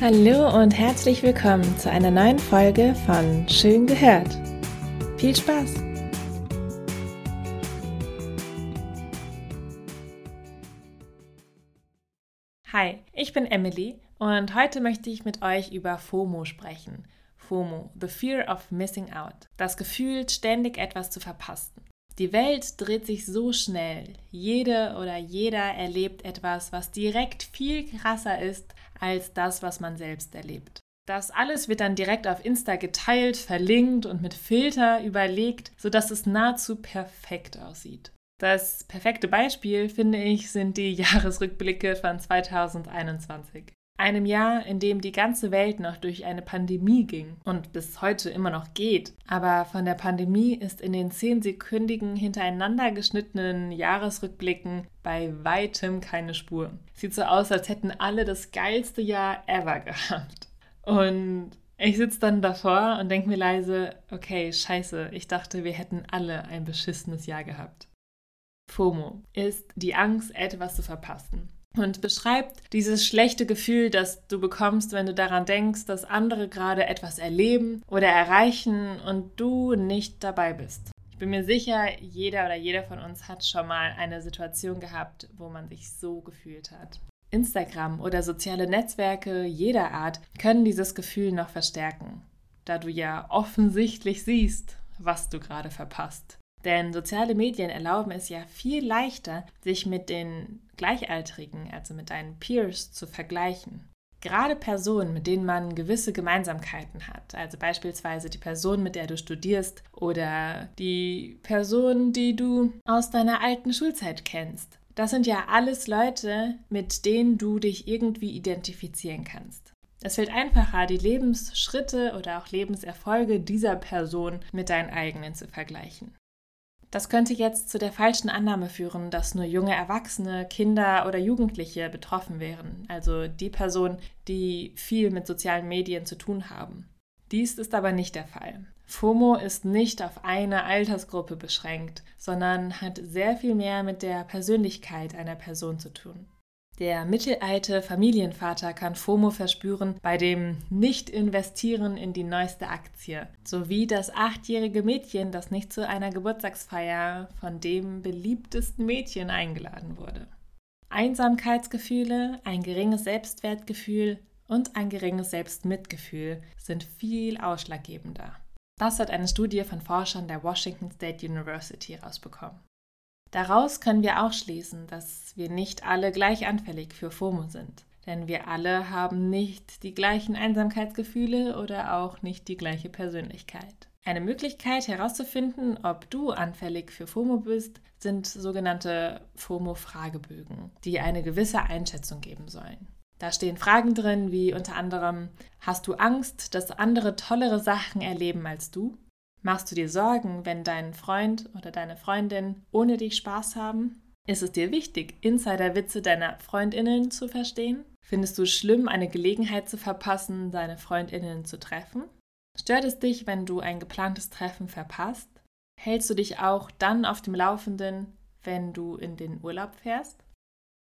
Hallo und herzlich willkommen zu einer neuen Folge von Schön gehört. Viel Spaß! Hi, ich bin Emily und heute möchte ich mit euch über FOMO sprechen. FOMO, the fear of missing out. Das Gefühl, ständig etwas zu verpassen. Die Welt dreht sich so schnell. Jede oder jeder erlebt etwas, was direkt viel krasser ist als das, was man selbst erlebt. Das alles wird dann direkt auf Insta geteilt, verlinkt und mit Filter überlegt, sodass es nahezu perfekt aussieht. Das perfekte Beispiel, finde ich, sind die Jahresrückblicke von 2021 einem Jahr, in dem die ganze Welt noch durch eine Pandemie ging und bis heute immer noch geht. Aber von der Pandemie ist in den zehnsekündigen hintereinander geschnittenen Jahresrückblicken bei weitem keine Spur. Sieht so aus, als hätten alle das geilste Jahr ever gehabt. Und ich sitze dann davor und denke mir leise, okay, scheiße, ich dachte, wir hätten alle ein beschissenes Jahr gehabt. FOMO ist die Angst, etwas zu verpassen und beschreibt dieses schlechte Gefühl, das du bekommst, wenn du daran denkst, dass andere gerade etwas erleben oder erreichen und du nicht dabei bist. Ich bin mir sicher, jeder oder jeder von uns hat schon mal eine Situation gehabt, wo man sich so gefühlt hat. Instagram oder soziale Netzwerke jeder Art können dieses Gefühl noch verstärken, da du ja offensichtlich siehst, was du gerade verpasst. Denn soziale Medien erlauben es ja viel leichter, sich mit den Gleichaltrigen, also mit deinen Peers, zu vergleichen. Gerade Personen, mit denen man gewisse Gemeinsamkeiten hat, also beispielsweise die Person, mit der du studierst oder die Person, die du aus deiner alten Schulzeit kennst. Das sind ja alles Leute, mit denen du dich irgendwie identifizieren kannst. Es fällt einfacher, die Lebensschritte oder auch Lebenserfolge dieser Person mit deinen eigenen zu vergleichen. Das könnte jetzt zu der falschen Annahme führen, dass nur junge Erwachsene, Kinder oder Jugendliche betroffen wären, also die Personen, die viel mit sozialen Medien zu tun haben. Dies ist aber nicht der Fall. FOMO ist nicht auf eine Altersgruppe beschränkt, sondern hat sehr viel mehr mit der Persönlichkeit einer Person zu tun. Der mittelalte Familienvater kann FOMO verspüren bei dem Nicht-Investieren in die neueste Aktie, sowie das achtjährige Mädchen, das nicht zu einer Geburtstagsfeier von dem beliebtesten Mädchen eingeladen wurde. Einsamkeitsgefühle, ein geringes Selbstwertgefühl und ein geringes Selbstmitgefühl sind viel ausschlaggebender. Das hat eine Studie von Forschern der Washington State University herausbekommen. Daraus können wir auch schließen, dass wir nicht alle gleich anfällig für FOMO sind. Denn wir alle haben nicht die gleichen Einsamkeitsgefühle oder auch nicht die gleiche Persönlichkeit. Eine Möglichkeit herauszufinden, ob du anfällig für FOMO bist, sind sogenannte FOMO-Fragebögen, die eine gewisse Einschätzung geben sollen. Da stehen Fragen drin wie unter anderem, hast du Angst, dass andere tollere Sachen erleben als du? Machst du dir Sorgen, wenn dein Freund oder deine Freundin ohne dich Spaß haben? Ist es dir wichtig, Insiderwitze deiner Freundinnen zu verstehen? Findest du es schlimm, eine Gelegenheit zu verpassen, deine Freundinnen zu treffen? Stört es dich, wenn du ein geplantes Treffen verpasst? Hältst du dich auch dann auf dem Laufenden, wenn du in den Urlaub fährst?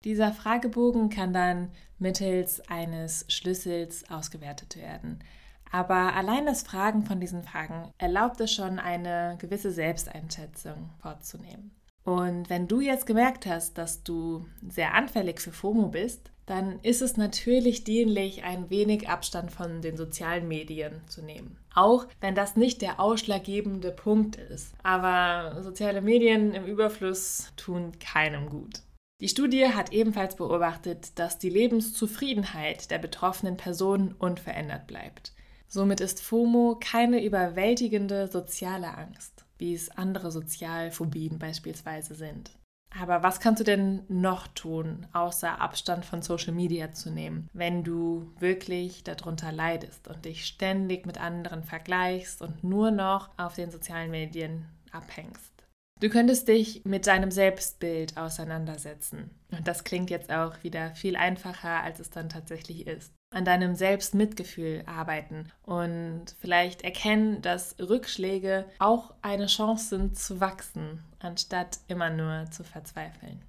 Dieser Fragebogen kann dann mittels eines Schlüssels ausgewertet werden. Aber allein das Fragen von diesen Fragen erlaubt es schon, eine gewisse Selbsteinschätzung vorzunehmen. Und wenn du jetzt gemerkt hast, dass du sehr anfällig für FOMO bist, dann ist es natürlich dienlich, ein wenig Abstand von den sozialen Medien zu nehmen. Auch wenn das nicht der ausschlaggebende Punkt ist. Aber soziale Medien im Überfluss tun keinem gut. Die Studie hat ebenfalls beobachtet, dass die Lebenszufriedenheit der betroffenen Personen unverändert bleibt. Somit ist FOMO keine überwältigende soziale Angst, wie es andere Sozialphobien beispielsweise sind. Aber was kannst du denn noch tun, außer Abstand von Social Media zu nehmen, wenn du wirklich darunter leidest und dich ständig mit anderen vergleichst und nur noch auf den sozialen Medien abhängst? Du könntest dich mit deinem Selbstbild auseinandersetzen. Und das klingt jetzt auch wieder viel einfacher, als es dann tatsächlich ist. An deinem Selbstmitgefühl arbeiten und vielleicht erkennen, dass Rückschläge auch eine Chance sind zu wachsen, anstatt immer nur zu verzweifeln.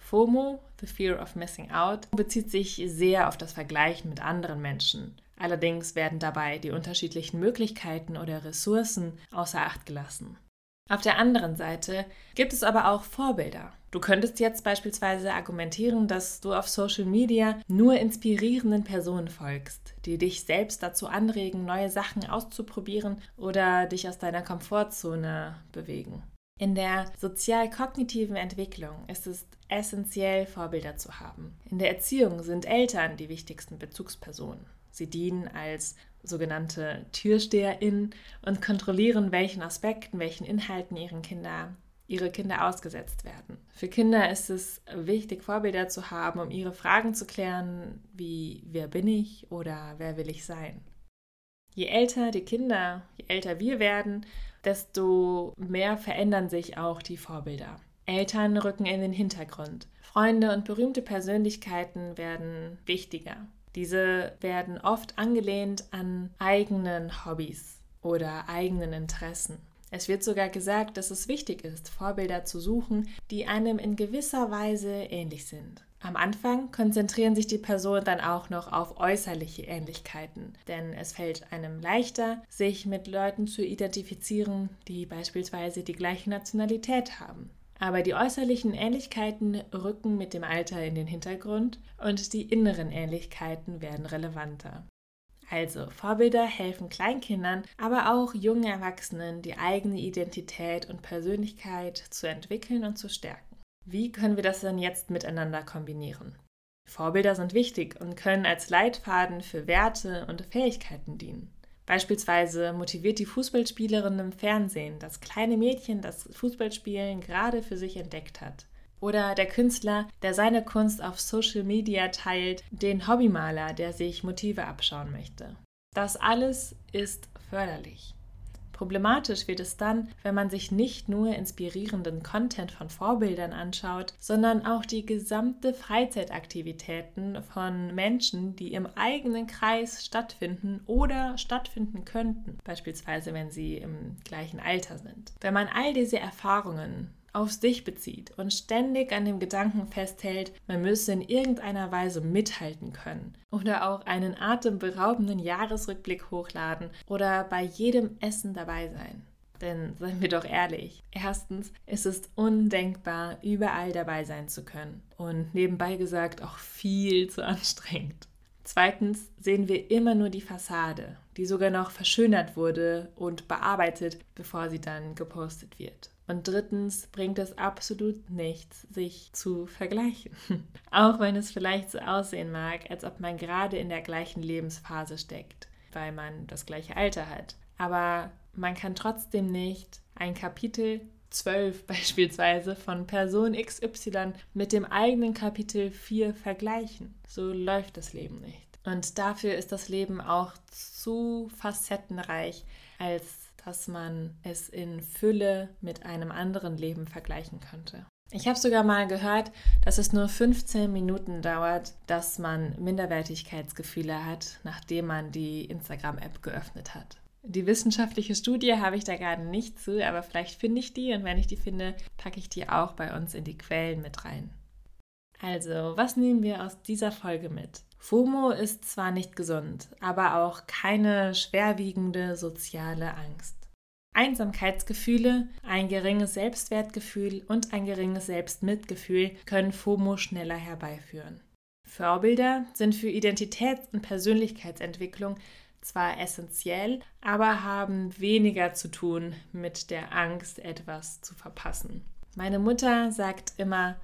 FOMO, The Fear of Missing Out, bezieht sich sehr auf das Vergleichen mit anderen Menschen. Allerdings werden dabei die unterschiedlichen Möglichkeiten oder Ressourcen außer Acht gelassen. Auf der anderen Seite gibt es aber auch Vorbilder. Du könntest jetzt beispielsweise argumentieren, dass du auf Social Media nur inspirierenden Personen folgst, die dich selbst dazu anregen, neue Sachen auszuprobieren oder dich aus deiner Komfortzone bewegen. In der sozial-kognitiven Entwicklung ist es essentiell, Vorbilder zu haben. In der Erziehung sind Eltern die wichtigsten Bezugspersonen. Sie dienen als sogenannte TürsteherInnen und kontrollieren, welchen Aspekten, welchen Inhalten ihren Kinder, ihre Kinder ausgesetzt werden. Für Kinder ist es wichtig, Vorbilder zu haben, um ihre Fragen zu klären, wie wer bin ich oder wer will ich sein. Je älter die Kinder, je älter wir werden, desto mehr verändern sich auch die Vorbilder. Eltern rücken in den Hintergrund. Freunde und berühmte Persönlichkeiten werden wichtiger. Diese werden oft angelehnt an eigenen Hobbys oder eigenen Interessen. Es wird sogar gesagt, dass es wichtig ist, Vorbilder zu suchen, die einem in gewisser Weise ähnlich sind. Am Anfang konzentrieren sich die Personen dann auch noch auf äußerliche Ähnlichkeiten, denn es fällt einem leichter, sich mit Leuten zu identifizieren, die beispielsweise die gleiche Nationalität haben. Aber die äußerlichen Ähnlichkeiten rücken mit dem Alter in den Hintergrund und die inneren Ähnlichkeiten werden relevanter. Also Vorbilder helfen Kleinkindern, aber auch jungen Erwachsenen, die eigene Identität und Persönlichkeit zu entwickeln und zu stärken. Wie können wir das denn jetzt miteinander kombinieren? Vorbilder sind wichtig und können als Leitfaden für Werte und Fähigkeiten dienen. Beispielsweise motiviert die Fußballspielerin im Fernsehen das kleine Mädchen, das Fußballspielen gerade für sich entdeckt hat. Oder der Künstler, der seine Kunst auf Social Media teilt, den Hobbymaler, der sich Motive abschauen möchte. Das alles ist förderlich. Problematisch wird es dann, wenn man sich nicht nur inspirierenden Content von Vorbildern anschaut, sondern auch die gesamte Freizeitaktivitäten von Menschen, die im eigenen Kreis stattfinden oder stattfinden könnten, beispielsweise wenn sie im gleichen Alter sind. Wenn man all diese Erfahrungen auf sich bezieht und ständig an dem Gedanken festhält, man müsse in irgendeiner Weise mithalten können oder auch einen atemberaubenden Jahresrückblick hochladen oder bei jedem Essen dabei sein. Denn seien wir doch ehrlich, erstens ist es undenkbar, überall dabei sein zu können und nebenbei gesagt auch viel zu anstrengend. Zweitens sehen wir immer nur die Fassade, die sogar noch verschönert wurde und bearbeitet, bevor sie dann gepostet wird. Und drittens bringt es absolut nichts, sich zu vergleichen. Auch wenn es vielleicht so aussehen mag, als ob man gerade in der gleichen Lebensphase steckt, weil man das gleiche Alter hat. Aber man kann trotzdem nicht ein Kapitel 12 beispielsweise von Person XY mit dem eigenen Kapitel 4 vergleichen. So läuft das Leben nicht. Und dafür ist das Leben auch zu facettenreich, als dass man es in Fülle mit einem anderen Leben vergleichen könnte. Ich habe sogar mal gehört, dass es nur 15 Minuten dauert, dass man Minderwertigkeitsgefühle hat, nachdem man die Instagram-App geöffnet hat. Die wissenschaftliche Studie habe ich da gerade nicht zu, aber vielleicht finde ich die und wenn ich die finde, packe ich die auch bei uns in die Quellen mit rein. Also, was nehmen wir aus dieser Folge mit? FOMO ist zwar nicht gesund, aber auch keine schwerwiegende soziale Angst. Einsamkeitsgefühle, ein geringes Selbstwertgefühl und ein geringes Selbstmitgefühl können FOMO schneller herbeiführen. Vorbilder sind für Identitäts- und Persönlichkeitsentwicklung zwar essentiell, aber haben weniger zu tun mit der Angst, etwas zu verpassen. Meine Mutter sagt immer,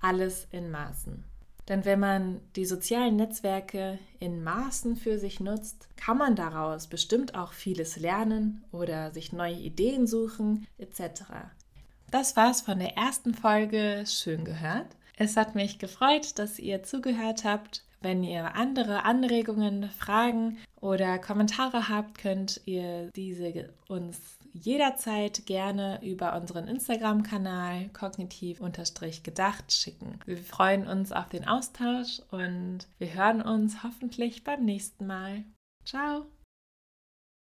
alles in Maßen. Denn wenn man die sozialen Netzwerke in Maßen für sich nutzt, kann man daraus bestimmt auch vieles lernen oder sich neue Ideen suchen etc. Das war's von der ersten Folge Schön gehört. Es hat mich gefreut, dass ihr zugehört habt. Wenn ihr andere Anregungen, Fragen oder Kommentare habt, könnt ihr diese uns jederzeit gerne über unseren Instagram-Kanal kognitiv-gedacht schicken. Wir freuen uns auf den Austausch und wir hören uns hoffentlich beim nächsten Mal. Ciao!